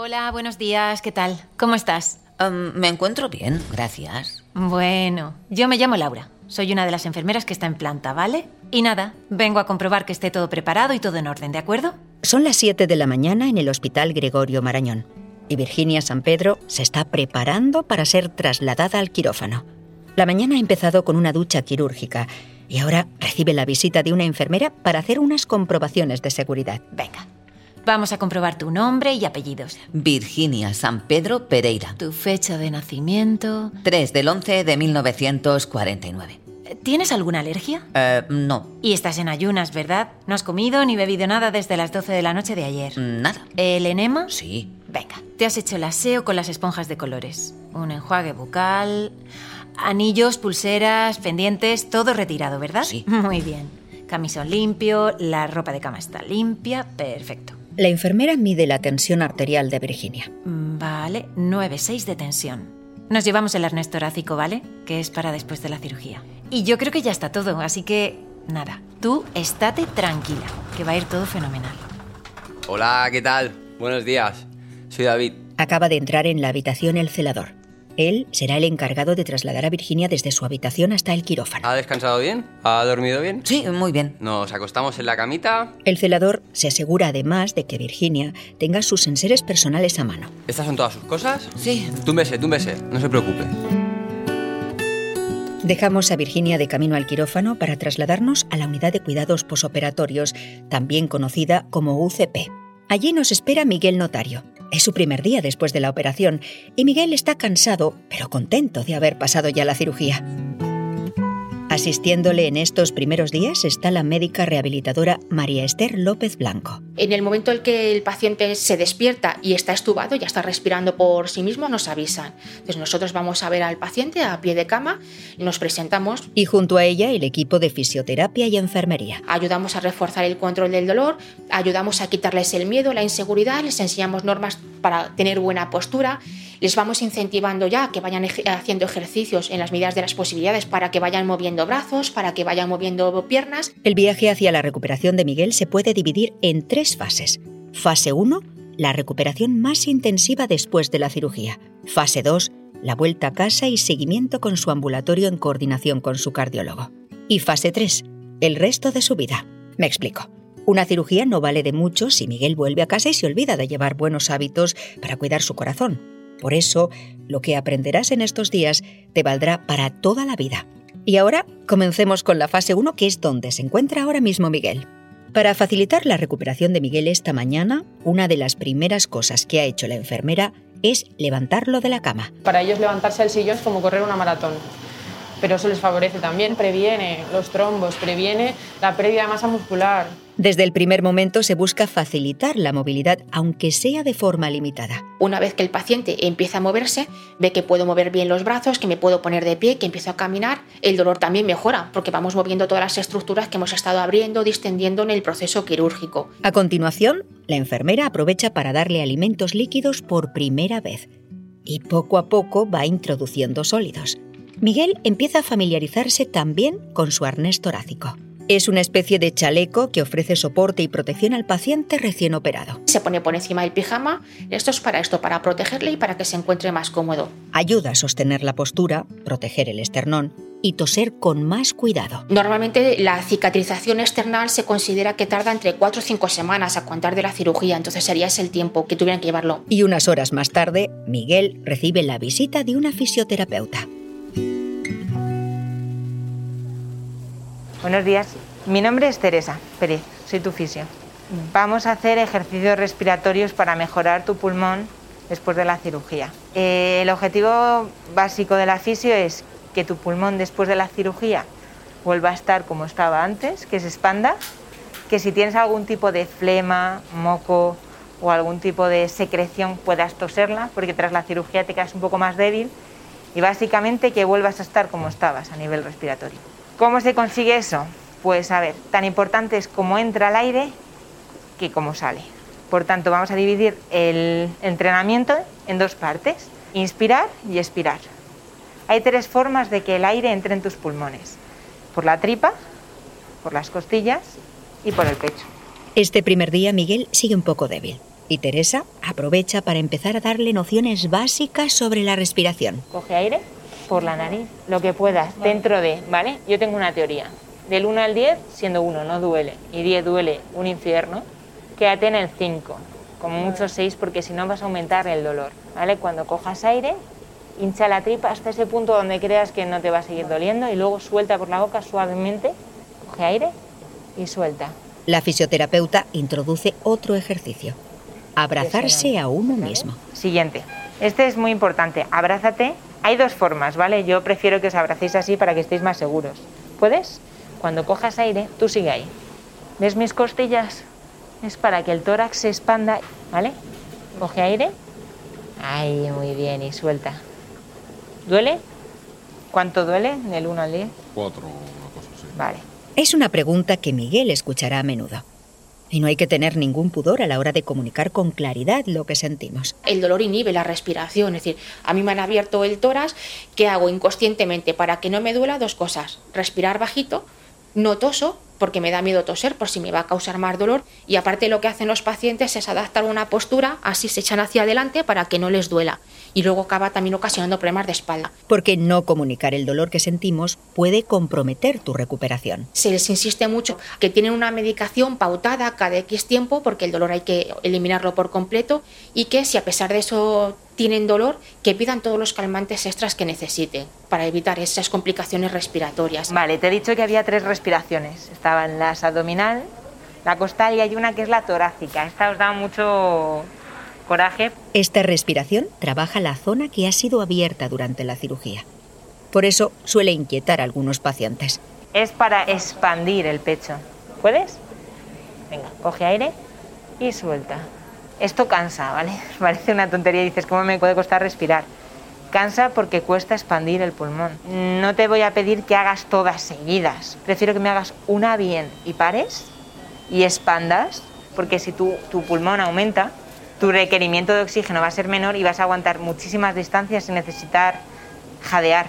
Hola, buenos días, ¿qué tal? ¿Cómo estás? Um, me encuentro bien, gracias. Bueno, yo me llamo Laura. Soy una de las enfermeras que está en planta, ¿vale? Y nada, vengo a comprobar que esté todo preparado y todo en orden, ¿de acuerdo? Son las 7 de la mañana en el Hospital Gregorio Marañón y Virginia San Pedro se está preparando para ser trasladada al quirófano. La mañana ha empezado con una ducha quirúrgica y ahora recibe la visita de una enfermera para hacer unas comprobaciones de seguridad. Venga, Vamos a comprobar tu nombre y apellidos. Virginia San Pedro Pereira. Tu fecha de nacimiento. 3 del 11 de 1949. ¿Tienes alguna alergia? Eh, no. Y estás en ayunas, ¿verdad? No has comido ni bebido nada desde las 12 de la noche de ayer. Nada. ¿El enema? Sí. Venga, te has hecho el aseo con las esponjas de colores. Un enjuague bucal, anillos, pulseras, pendientes, todo retirado, ¿verdad? Sí. Muy bien. Camisón limpio, la ropa de cama está limpia, perfecto. La enfermera mide la tensión arterial de Virginia. Vale, 9,6 de tensión. Nos llevamos el arnés torácico, ¿vale? Que es para después de la cirugía. Y yo creo que ya está todo, así que nada, tú estate tranquila, que va a ir todo fenomenal. Hola, ¿qué tal? Buenos días. Soy David. Acaba de entrar en la habitación el celador. Él será el encargado de trasladar a Virginia desde su habitación hasta el quirófano. ¿Ha descansado bien? ¿Ha dormido bien? Sí, muy bien. Nos acostamos en la camita. El celador se asegura además de que Virginia tenga sus enseres personales a mano. ¿Estas son todas sus cosas? Sí. Túmbese, túmbese, no se preocupe. Dejamos a Virginia de camino al quirófano para trasladarnos a la unidad de cuidados posoperatorios, también conocida como UCP. Allí nos espera Miguel Notario. Es su primer día después de la operación y Miguel está cansado, pero contento de haber pasado ya la cirugía. Asistiéndole en estos primeros días está la médica rehabilitadora María Esther López Blanco. En el momento en que el paciente se despierta y está estubado, ya está respirando por sí mismo, nos avisan. Entonces nosotros vamos a ver al paciente a pie de cama, nos presentamos. Y junto a ella el equipo de fisioterapia y enfermería. Ayudamos a reforzar el control del dolor, ayudamos a quitarles el miedo, la inseguridad, les enseñamos normas para tener buena postura, les vamos incentivando ya a que vayan haciendo ejercicios en las medidas de las posibilidades para que vayan moviendo brazos, para que vayan moviendo piernas. El viaje hacia la recuperación de Miguel se puede dividir en tres fases. Fase 1, la recuperación más intensiva después de la cirugía. Fase 2, la vuelta a casa y seguimiento con su ambulatorio en coordinación con su cardiólogo. Y fase 3, el resto de su vida. Me explico. Una cirugía no vale de mucho si Miguel vuelve a casa y se olvida de llevar buenos hábitos para cuidar su corazón. Por eso, lo que aprenderás en estos días te valdrá para toda la vida. Y ahora comencemos con la fase 1, que es donde se encuentra ahora mismo Miguel. Para facilitar la recuperación de Miguel esta mañana, una de las primeras cosas que ha hecho la enfermera es levantarlo de la cama. Para ellos levantarse al sillón es como correr una maratón pero eso les favorece también, previene los trombos, previene la pérdida de masa muscular. Desde el primer momento se busca facilitar la movilidad, aunque sea de forma limitada. Una vez que el paciente empieza a moverse, ve que puedo mover bien los brazos, que me puedo poner de pie, que empiezo a caminar, el dolor también mejora, porque vamos moviendo todas las estructuras que hemos estado abriendo, distendiendo en el proceso quirúrgico. A continuación, la enfermera aprovecha para darle alimentos líquidos por primera vez y poco a poco va introduciendo sólidos. Miguel empieza a familiarizarse también con su arnés torácico. Es una especie de chaleco que ofrece soporte y protección al paciente recién operado. Se pone por encima del pijama. Esto es para esto, para protegerle y para que se encuentre más cómodo. Ayuda a sostener la postura, proteger el esternón y toser con más cuidado. Normalmente la cicatrización external se considera que tarda entre 4 o 5 semanas a contar de la cirugía, entonces sería ese el tiempo que tuvieran que llevarlo. Y unas horas más tarde, Miguel recibe la visita de una fisioterapeuta. Buenos días, mi nombre es Teresa Pérez, soy tu fisio. Vamos a hacer ejercicios respiratorios para mejorar tu pulmón después de la cirugía. Eh, el objetivo básico de la fisio es que tu pulmón después de la cirugía vuelva a estar como estaba antes, que se expanda, que si tienes algún tipo de flema, moco o algún tipo de secreción puedas toserla, porque tras la cirugía te quedas un poco más débil y básicamente que vuelvas a estar como estabas a nivel respiratorio. ¿Cómo se consigue eso? Pues a ver, tan importante es cómo entra el aire que cómo sale. Por tanto, vamos a dividir el entrenamiento en dos partes, inspirar y expirar. Hay tres formas de que el aire entre en tus pulmones, por la tripa, por las costillas y por el pecho. Este primer día Miguel sigue un poco débil. y Teresa aprovecha para empezar a darle nociones básicas sobre la respiración. Coge aire por la nariz, lo que puedas, dentro de, ¿vale? Yo tengo una teoría. Del 1 al 10, siendo 1 no duele y 10 duele un infierno, quédate en el 5, como mucho 6 porque si no vas a aumentar el dolor, ¿vale? Cuando cojas aire, hincha la tripa hasta ese punto donde creas que no te va a seguir doliendo y luego suelta por la boca suavemente, coge aire y suelta. La fisioterapeuta introduce otro ejercicio, abrazarse a uno mismo. Siguiente. Este es muy importante. Abrázate. Hay dos formas, ¿vale? Yo prefiero que os abracéis así para que estéis más seguros. ¿Puedes? Cuando cojas aire, tú sigue ahí. ¿Ves mis costillas? Es para que el tórax se expanda, ¿vale? Coge aire. Ahí, muy bien, y suelta. ¿Duele? ¿Cuánto duele? Del 1 al 10. Cuatro, una cosa así. Vale. Es una pregunta que Miguel escuchará a menudo. Y no hay que tener ningún pudor a la hora de comunicar con claridad lo que sentimos. El dolor inhibe la respiración, es decir, a mí me han abierto el tórax, ¿qué hago inconscientemente para que no me duela? Dos cosas, respirar bajito, no toso, porque me da miedo toser por si me va a causar más dolor, y aparte lo que hacen los pacientes es adaptar una postura, así se echan hacia adelante para que no les duela, y luego acaba también ocasionando problemas de espalda. Porque no comunicar el dolor que sentimos puede comprometer tu recuperación. Se les insiste mucho que tienen una medicación pautada cada X tiempo, porque el dolor hay que eliminarlo por completo, y que si a pesar de eso tienen dolor, que pidan todos los calmantes extras que necesiten para evitar esas complicaciones respiratorias. Vale, te he dicho que había tres respiraciones. Estaban las abdominal, la costal y hay una que es la torácica. Esta os da mucho coraje. Esta respiración trabaja la zona que ha sido abierta durante la cirugía. Por eso suele inquietar a algunos pacientes. Es para expandir el pecho. ¿Puedes? Venga, coge aire y suelta. Esto cansa, ¿vale? Parece una tontería, dices, ¿cómo me puede costar respirar? Cansa porque cuesta expandir el pulmón. No te voy a pedir que hagas todas seguidas. Prefiero que me hagas una bien y pares y expandas, porque si tu, tu pulmón aumenta, tu requerimiento de oxígeno va a ser menor y vas a aguantar muchísimas distancias sin necesitar jadear.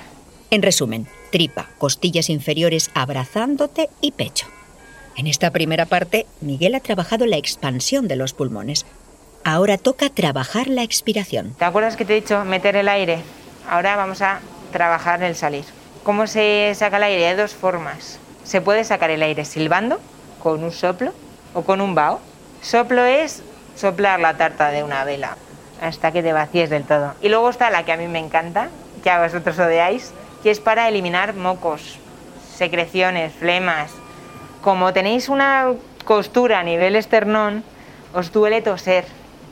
En resumen, tripa, costillas inferiores abrazándote y pecho. En esta primera parte, Miguel ha trabajado la expansión de los pulmones. Ahora toca trabajar la expiración. ¿Te acuerdas que te he dicho meter el aire? Ahora vamos a trabajar el salir. ¿Cómo se saca el aire? Hay dos formas. Se puede sacar el aire silbando, con un soplo o con un vaho. Soplo es soplar la tarta de una vela hasta que te vacíes del todo. Y luego está la que a mí me encanta, que a vosotros odiáis, que es para eliminar mocos, secreciones, flemas. Como tenéis una costura a nivel esternón, os duele toser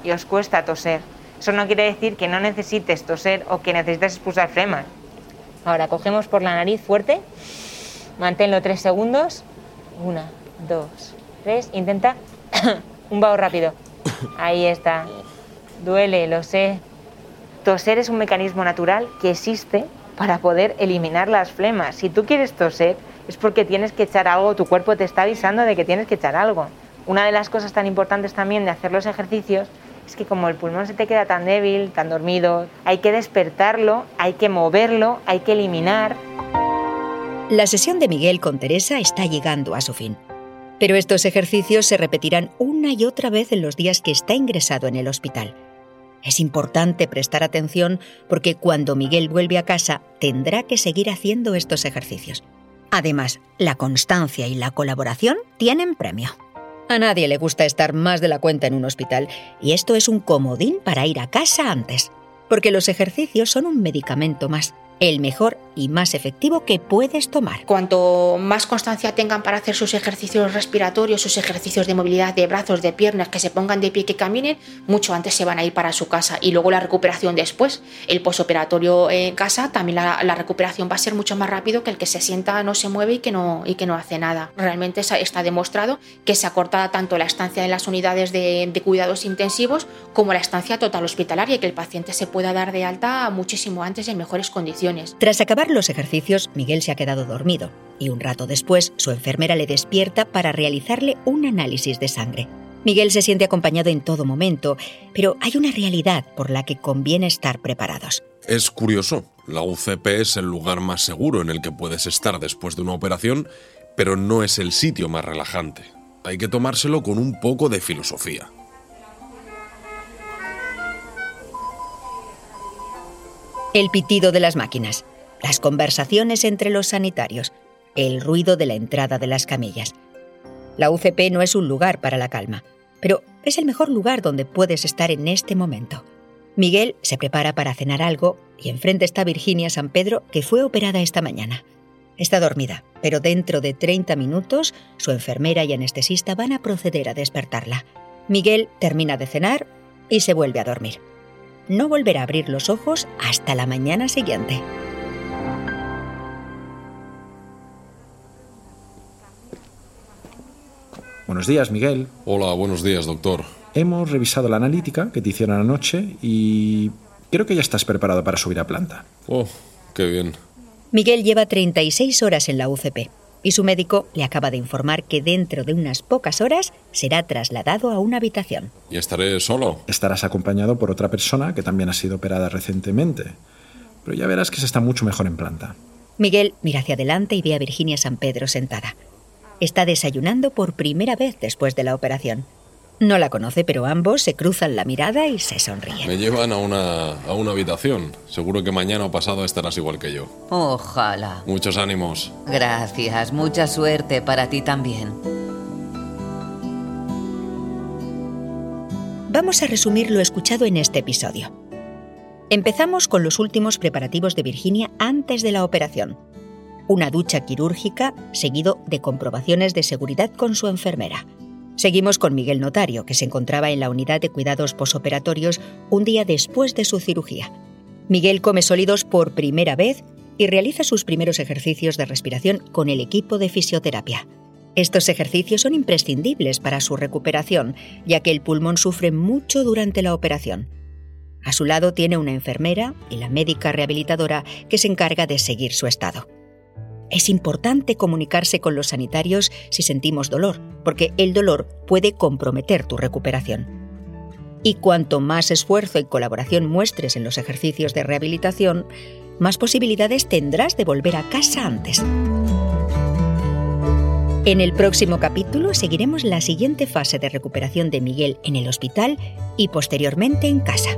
y os cuesta toser. Eso no quiere decir que no necesites toser o que necesites expulsar flemas. Ahora cogemos por la nariz fuerte, manténlo tres segundos. Una, dos, tres. Intenta un vaho rápido. Ahí está. Duele, lo sé. Toser es un mecanismo natural que existe para poder eliminar las flemas. Si tú quieres toser, es porque tienes que echar algo, tu cuerpo te está avisando de que tienes que echar algo. Una de las cosas tan importantes también de hacer los ejercicios es que como el pulmón se te queda tan débil, tan dormido, hay que despertarlo, hay que moverlo, hay que eliminar. La sesión de Miguel con Teresa está llegando a su fin. Pero estos ejercicios se repetirán una y otra vez en los días que está ingresado en el hospital. Es importante prestar atención porque cuando Miguel vuelve a casa tendrá que seguir haciendo estos ejercicios. Además, la constancia y la colaboración tienen premio. A nadie le gusta estar más de la cuenta en un hospital y esto es un comodín para ir a casa antes, porque los ejercicios son un medicamento más, el mejor y más efectivo que puedes tomar. Cuanto más constancia tengan para hacer sus ejercicios respiratorios, sus ejercicios de movilidad de brazos, de piernas, que se pongan de pie, que caminen, mucho antes se van a ir para su casa. Y luego la recuperación después, el posoperatorio en casa, también la, la recuperación va a ser mucho más rápido que el que se sienta, no se mueve y que no, y que no hace nada. Realmente está demostrado que se acorta tanto la estancia en las unidades de, de cuidados intensivos como la estancia total hospitalaria y que el paciente se pueda dar de alta muchísimo antes y en mejores condiciones. Tras acabar los ejercicios, Miguel se ha quedado dormido y un rato después su enfermera le despierta para realizarle un análisis de sangre. Miguel se siente acompañado en todo momento, pero hay una realidad por la que conviene estar preparados. Es curioso, la UCP es el lugar más seguro en el que puedes estar después de una operación, pero no es el sitio más relajante. Hay que tomárselo con un poco de filosofía. El pitido de las máquinas las conversaciones entre los sanitarios, el ruido de la entrada de las camillas. La UCP no es un lugar para la calma, pero es el mejor lugar donde puedes estar en este momento. Miguel se prepara para cenar algo y enfrente está Virginia San Pedro, que fue operada esta mañana. Está dormida, pero dentro de 30 minutos su enfermera y anestesista van a proceder a despertarla. Miguel termina de cenar y se vuelve a dormir. No volverá a abrir los ojos hasta la mañana siguiente. Buenos días, Miguel. Hola, buenos días, doctor. Hemos revisado la analítica que te hicieron anoche y creo que ya estás preparado para subir a planta. Oh, qué bien. Miguel lleva 36 horas en la UCP y su médico le acaba de informar que dentro de unas pocas horas será trasladado a una habitación. ¿Y estaré solo? Estarás acompañado por otra persona que también ha sido operada recientemente, pero ya verás que se está mucho mejor en planta. Miguel mira hacia adelante y ve a Virginia San Pedro sentada. Está desayunando por primera vez después de la operación. No la conoce, pero ambos se cruzan la mirada y se sonríen. Me llevan a una, a una habitación. Seguro que mañana o pasado estarás igual que yo. Ojalá. Muchos ánimos. Gracias, mucha suerte para ti también. Vamos a resumir lo escuchado en este episodio. Empezamos con los últimos preparativos de Virginia antes de la operación. Una ducha quirúrgica seguido de comprobaciones de seguridad con su enfermera. Seguimos con Miguel Notario, que se encontraba en la unidad de cuidados posoperatorios un día después de su cirugía. Miguel come sólidos por primera vez y realiza sus primeros ejercicios de respiración con el equipo de fisioterapia. Estos ejercicios son imprescindibles para su recuperación, ya que el pulmón sufre mucho durante la operación. A su lado tiene una enfermera y la médica rehabilitadora que se encarga de seguir su estado. Es importante comunicarse con los sanitarios si sentimos dolor, porque el dolor puede comprometer tu recuperación. Y cuanto más esfuerzo y colaboración muestres en los ejercicios de rehabilitación, más posibilidades tendrás de volver a casa antes. En el próximo capítulo seguiremos la siguiente fase de recuperación de Miguel en el hospital y posteriormente en casa.